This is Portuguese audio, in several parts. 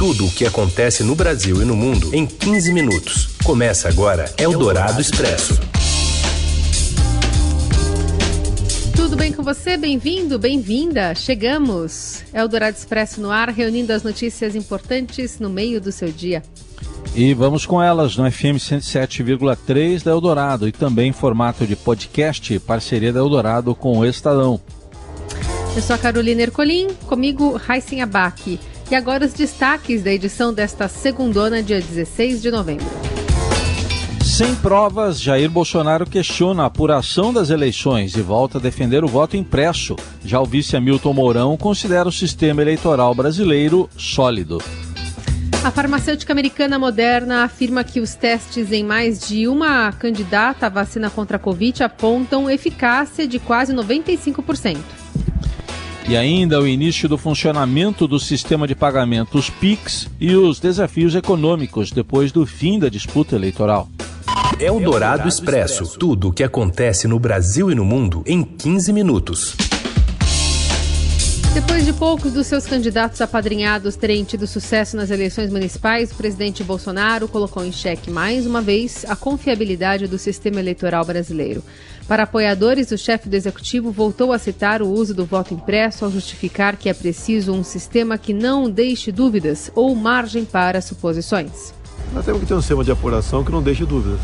Tudo o que acontece no Brasil e no mundo em 15 minutos. Começa agora Eldorado Expresso. Tudo bem com você? Bem-vindo, bem-vinda. Chegamos. Eldorado Expresso no ar, reunindo as notícias importantes no meio do seu dia. E vamos com elas no FM 107,3 da Eldorado e também em formato de podcast, parceria da Eldorado com o Estadão. Eu sou a Carolina Ercolim, comigo Raíssen Abac. E agora os destaques da edição desta segundona, dia 16 de novembro. Sem provas, Jair Bolsonaro questiona a apuração das eleições e volta a defender o voto impresso. Já o vice Hamilton Mourão considera o sistema eleitoral brasileiro sólido. A farmacêutica americana Moderna afirma que os testes em mais de uma candidata à vacina contra a Covid apontam eficácia de quase 95%. E ainda o início do funcionamento do sistema de pagamentos PIX e os desafios econômicos depois do fim da disputa eleitoral. É o Dourado Expresso. Tudo o que acontece no Brasil e no mundo em 15 minutos. Depois de poucos dos seus candidatos apadrinhados terem tido sucesso nas eleições municipais, o presidente Bolsonaro colocou em xeque mais uma vez a confiabilidade do sistema eleitoral brasileiro. Para apoiadores, o chefe do executivo voltou a citar o uso do voto impresso ao justificar que é preciso um sistema que não deixe dúvidas ou margem para suposições. Nós temos que ter um sistema de apuração que não deixe dúvidas.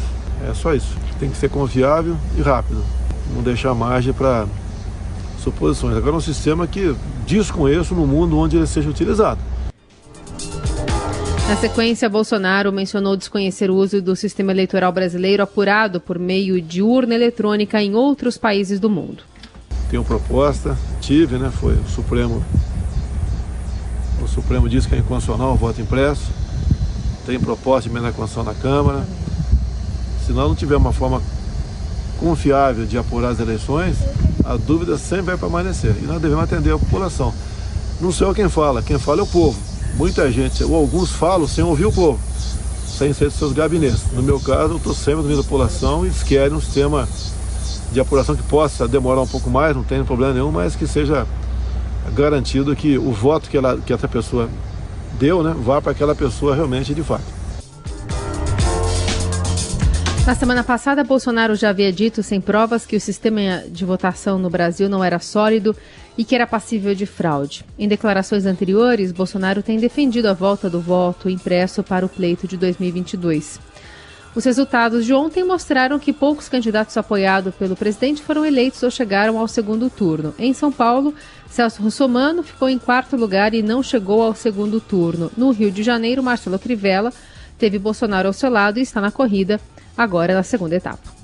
É só isso. Tem que ser confiável e rápido. Não deixar margem para suposições. Agora, um sistema que desconheço no mundo onde ele seja utilizado. Na sequência, Bolsonaro mencionou desconhecer o uso do sistema eleitoral brasileiro apurado por meio de urna eletrônica em outros países do mundo. Tenho proposta, tive, né? Foi o Supremo. O Supremo disse que é inconstitucional o voto impresso. Tem proposta de emenda Constituição na Câmara. Se nós não tiver uma forma confiável de apurar as eleições, a dúvida sempre vai permanecer. E nós devemos atender a população. Não sou eu quem fala, quem fala é o povo muita gente, ou alguns falam sem ouvir o povo, sem ser dos seus gabinetes. No meu caso, eu estou sempre meio da população e eles querem um sistema de apuração que possa demorar um pouco mais, não tem problema nenhum, mas que seja garantido que o voto que, ela, que essa pessoa deu, né, vá para aquela pessoa realmente de fato. Na semana passada, Bolsonaro já havia dito sem provas que o sistema de votação no Brasil não era sólido e que era passível de fraude. Em declarações anteriores, Bolsonaro tem defendido a volta do voto impresso para o pleito de 2022. Os resultados de ontem mostraram que poucos candidatos apoiados pelo presidente foram eleitos ou chegaram ao segundo turno. Em São Paulo, Celso Russomano ficou em quarto lugar e não chegou ao segundo turno. No Rio de Janeiro, Marcelo Crivella teve Bolsonaro ao seu lado e está na corrida, agora na segunda etapa.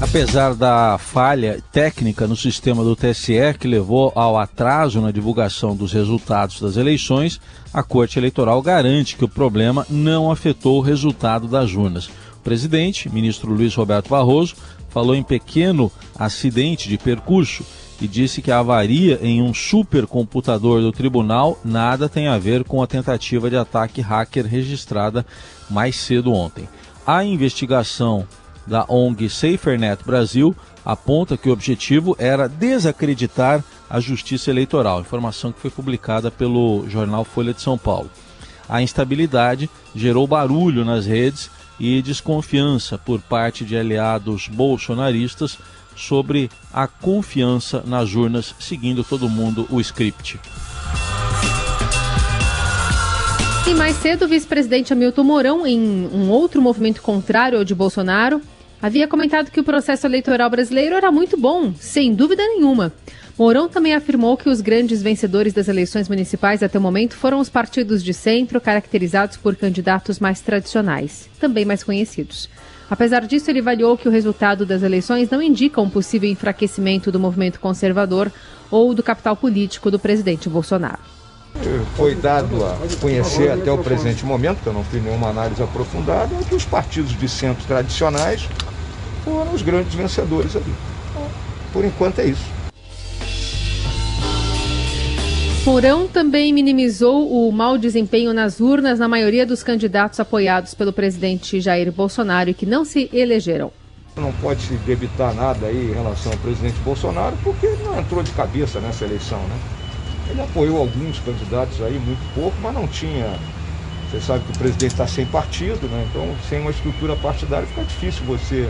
Apesar da falha técnica no sistema do TSE que levou ao atraso na divulgação dos resultados das eleições, a Corte Eleitoral garante que o problema não afetou o resultado das urnas. O presidente, ministro Luiz Roberto Barroso, falou em pequeno acidente de percurso e disse que a avaria em um supercomputador do tribunal nada tem a ver com a tentativa de ataque hacker registrada mais cedo ontem. A investigação da ONG SaferNet Brasil aponta que o objetivo era desacreditar a justiça eleitoral, informação que foi publicada pelo jornal Folha de São Paulo. A instabilidade gerou barulho nas redes e desconfiança por parte de aliados bolsonaristas sobre a confiança nas urnas, seguindo todo mundo o script. E mais cedo, o vice-presidente Hamilton Mourão, em um outro movimento contrário ao de Bolsonaro, havia comentado que o processo eleitoral brasileiro era muito bom, sem dúvida nenhuma. Mourão também afirmou que os grandes vencedores das eleições municipais até o momento foram os partidos de centro, caracterizados por candidatos mais tradicionais, também mais conhecidos. Apesar disso, ele avaliou que o resultado das eleições não indica um possível enfraquecimento do movimento conservador ou do capital político do presidente Bolsonaro. Foi dado a conhecer até o presente momento, que eu não fiz nenhuma análise aprofundada, que os partidos de centro tradicionais foram os grandes vencedores ali. Por enquanto é isso. Mourão também minimizou o mau desempenho nas urnas na maioria dos candidatos apoiados pelo presidente Jair Bolsonaro e que não se elegeram. Não pode se debitar nada aí em relação ao presidente Bolsonaro, porque ele não entrou de cabeça nessa eleição, né? Ele apoiou alguns candidatos aí, muito pouco, mas não tinha. Você sabe que o presidente está sem partido, né? Então, sem uma estrutura partidária, fica difícil você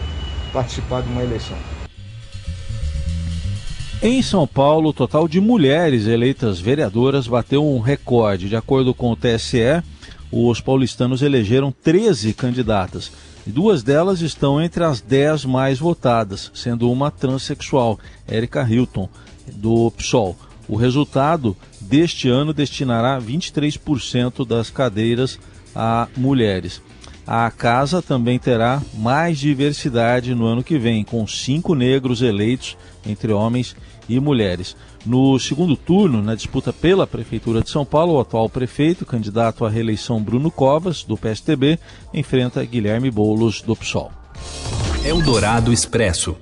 participar de uma eleição. Em São Paulo, o total de mulheres eleitas vereadoras bateu um recorde. De acordo com o TSE, os paulistanos elegeram 13 candidatas. Duas delas estão entre as 10 mais votadas, sendo uma transexual, Erika Hilton, do PSOL. O resultado deste ano destinará 23% das cadeiras a mulheres. A casa também terá mais diversidade no ano que vem, com cinco negros eleitos entre homens e mulheres. No segundo turno, na disputa pela Prefeitura de São Paulo, o atual prefeito, candidato à reeleição Bruno Covas, do PSTB, enfrenta Guilherme Boulos, do PSOL. Eldorado Expresso.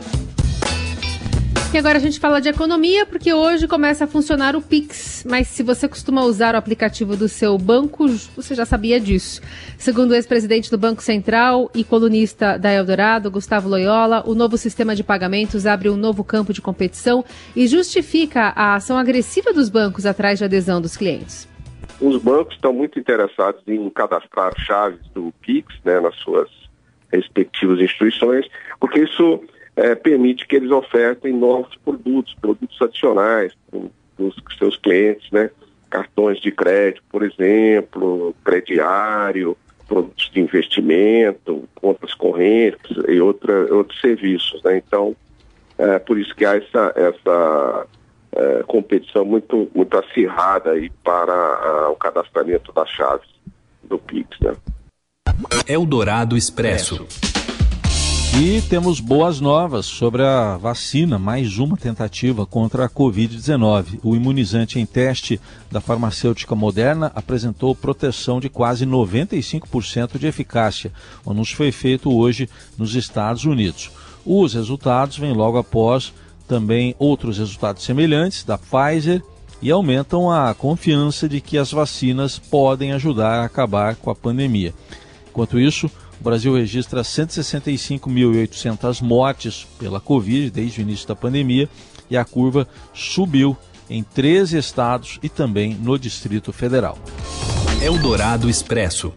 E agora a gente fala de economia, porque hoje começa a funcionar o Pix. Mas se você costuma usar o aplicativo do seu banco, você já sabia disso. Segundo o ex-presidente do Banco Central e colunista da Eldorado, Gustavo Loyola, o novo sistema de pagamentos abre um novo campo de competição e justifica a ação agressiva dos bancos atrás de adesão dos clientes. Os bancos estão muito interessados em cadastrar chaves do Pix né, nas suas respectivas instituições, porque isso é, permite que eles ofertem novos produtos, produtos adicionais para os seus clientes, né? Cartões de crédito, por exemplo, crediário, produtos de investimento, contas correntes e outra, outros serviços, né? Então, é por isso que há essa, essa é, competição muito, muito acirrada aí para a, o cadastramento das chaves do Pix, né? Eldorado Expresso. E temos boas novas sobre a vacina, mais uma tentativa contra a Covid-19. O imunizante em teste da farmacêutica Moderna apresentou proteção de quase 95% de eficácia. O anúncio foi feito hoje nos Estados Unidos. Os resultados vêm logo após também outros resultados semelhantes da Pfizer e aumentam a confiança de que as vacinas podem ajudar a acabar com a pandemia. Enquanto isso, o Brasil registra 165.800 mortes pela Covid desde o início da pandemia e a curva subiu em 13 estados e também no Distrito Federal. Eldorado Expresso.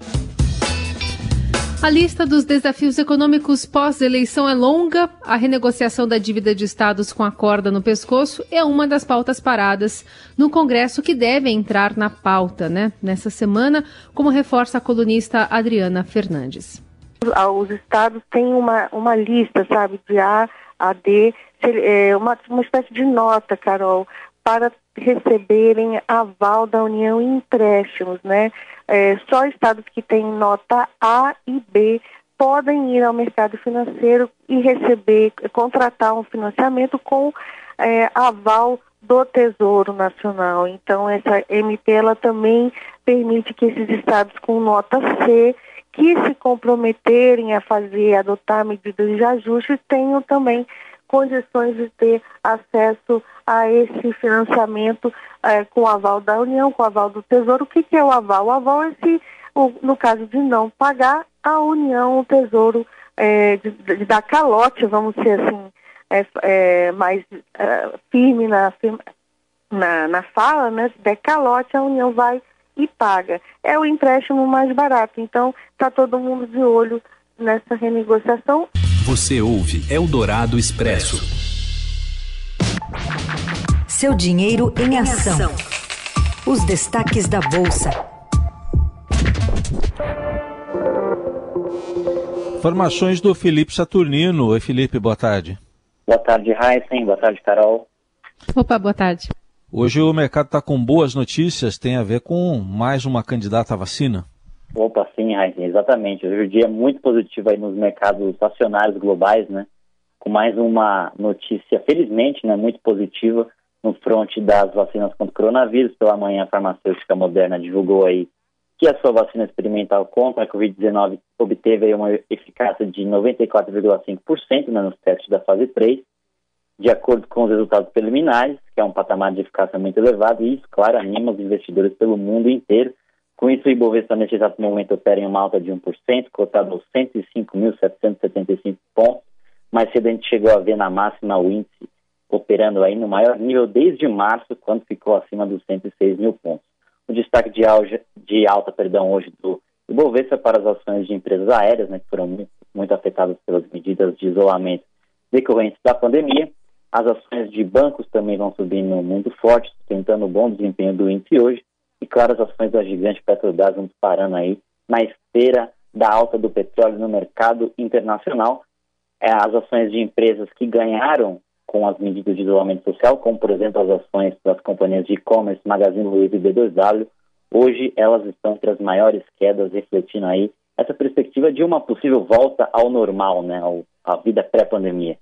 A lista dos desafios econômicos pós-eleição é longa. A renegociação da dívida de estados com a corda no pescoço é uma das pautas paradas no Congresso que deve entrar na pauta, né? Nessa semana, como reforça a colunista Adriana Fernandes os estados têm uma, uma lista, sabe, de A a D, é, uma, uma espécie de nota, Carol, para receberem aval da União em empréstimos, né? É, só estados que têm nota A e B podem ir ao mercado financeiro e receber, contratar um financiamento com é, aval do Tesouro Nacional. Então, essa MP ela também permite que esses estados com nota C que se comprometerem a fazer, adotar medidas de ajuste, tenham também condições de ter acesso a esse financiamento é, com o aval da União, com o aval do Tesouro. O que, que é o aval? O aval é se, no caso de não pagar, a União, o Tesouro, é, de, de dar calote, vamos ser assim, é, é mais firme na, na, na fala, né? Se der calote, a União vai e paga. É o empréstimo mais barato. Então, está todo mundo de olho nessa renegociação. Você ouve Eldorado Expresso. Seu dinheiro em ação. Os destaques da Bolsa. Informações do Felipe Saturnino. Oi, Felipe, boa tarde. Boa tarde, Heisen. Boa tarde, Carol. Opa, boa tarde. Hoje o mercado está com boas notícias, tem a ver com mais uma candidata à vacina. Opa, sim, Raíssa, exatamente. Hoje o dia é muito positivo aí nos mercados acionários globais, né? Com mais uma notícia, felizmente, né, muito positiva no fronte das vacinas contra o coronavírus. Pela manhã, a farmacêutica Moderna divulgou aí que a sua vacina experimental contra a Covid-19 obteve aí uma eficácia de 94,5% né, nos testes da fase 3 de acordo com os resultados preliminares, que é um patamar de eficácia muito elevado, e isso, claro, anima os investidores pelo mundo inteiro. Com isso, o Ibovespa, nesse exato momento, opera em uma alta de 1%, cotado aos 105.775 pontos. Mais cedo a gente chegou a ver na máxima o índice operando aí no maior nível desde março, quando ficou acima dos 106 mil pontos. O destaque de, alta, de alta perdão, hoje do Ibovespa para as ações de empresas aéreas, né, que foram muito, muito afetadas pelas medidas de isolamento decorrentes da pandemia. As ações de bancos também vão subindo muito forte, tentando o bom desempenho do índice hoje. E, claro, as ações da gigante Petrobras vão disparando aí na esteira da alta do petróleo no mercado internacional. É, as ações de empresas que ganharam com as medidas de isolamento social, como, por exemplo, as ações das companhias de e-commerce Magazine Luiza e B2W, hoje elas estão entre as maiores quedas, refletindo aí essa perspectiva de uma possível volta ao normal, né, à vida pré-pandemia.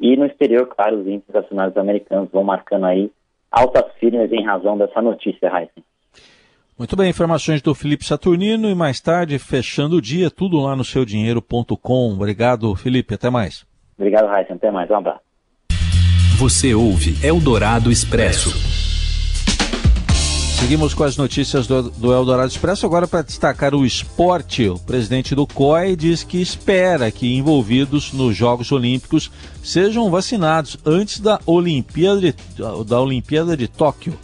E no exterior, claro, os índices acionários americanos vão marcando aí altas firmes em razão dessa notícia, Heisen. Muito bem, informações do Felipe Saturnino e mais tarde, fechando o dia, tudo lá no seudinheiro.com. Obrigado, Felipe. Até mais. Obrigado, Raíssa. Até mais. Um abraço. Você ouve Eldorado Expresso. Seguimos com as notícias do, do Eldorado Expresso. Agora, para destacar o esporte, o presidente do COI diz que espera que envolvidos nos Jogos Olímpicos sejam vacinados antes da Olimpíada da Olimpíada de Tóquio.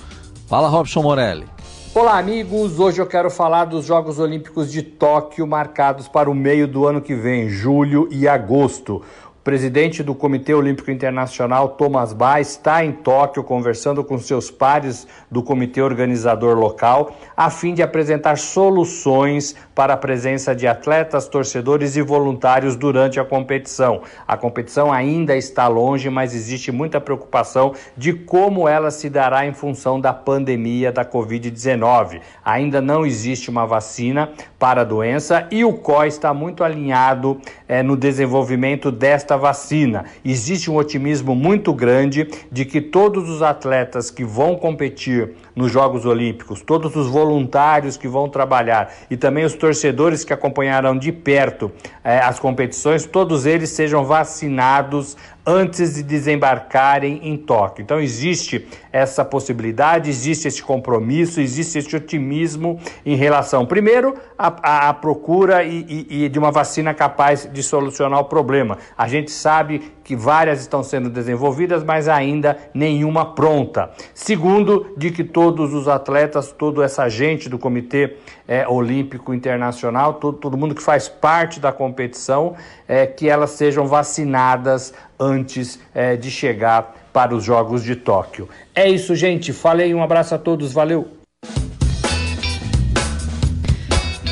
Fala, Robson Morelli. Olá, amigos! Hoje eu quero falar dos Jogos Olímpicos de Tóquio, marcados para o meio do ano que vem, julho e agosto presidente do Comitê Olímpico Internacional, Thomas Bach, está em Tóquio conversando com seus pares do comitê organizador local, a fim de apresentar soluções para a presença de atletas, torcedores e voluntários durante a competição. A competição ainda está longe, mas existe muita preocupação de como ela se dará em função da pandemia da Covid-19. Ainda não existe uma vacina para a doença e o COI está muito alinhado é, no desenvolvimento desta esta vacina. Existe um otimismo muito grande de que todos os atletas que vão competir nos Jogos Olímpicos, todos os voluntários que vão trabalhar e também os torcedores que acompanharão de perto eh, as competições, todos eles sejam vacinados antes de desembarcarem em Tóquio. Então existe essa possibilidade, existe esse compromisso, existe esse otimismo em relação, primeiro, à, procura e, e, e de uma vacina capaz de solucionar o problema. A gente sabe que várias estão sendo desenvolvidas, mas ainda nenhuma pronta. Segundo, de que todos os atletas, toda essa gente do Comitê é, Olímpico Internacional, todo, todo mundo que faz parte da competição, é, que elas sejam vacinadas antes é, de chegar para os Jogos de Tóquio. É isso, gente. Falei, um abraço a todos, valeu!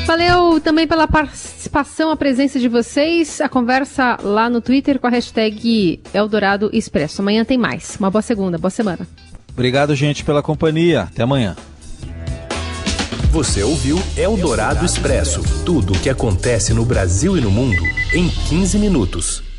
Valeu também pela participação, a presença de vocês, a conversa lá no Twitter com a hashtag Eldorado Expresso. Amanhã tem mais. Uma boa segunda, boa semana. Obrigado, gente, pela companhia. Até amanhã. Você ouviu Eldorado Expresso tudo o que acontece no Brasil e no mundo em 15 minutos.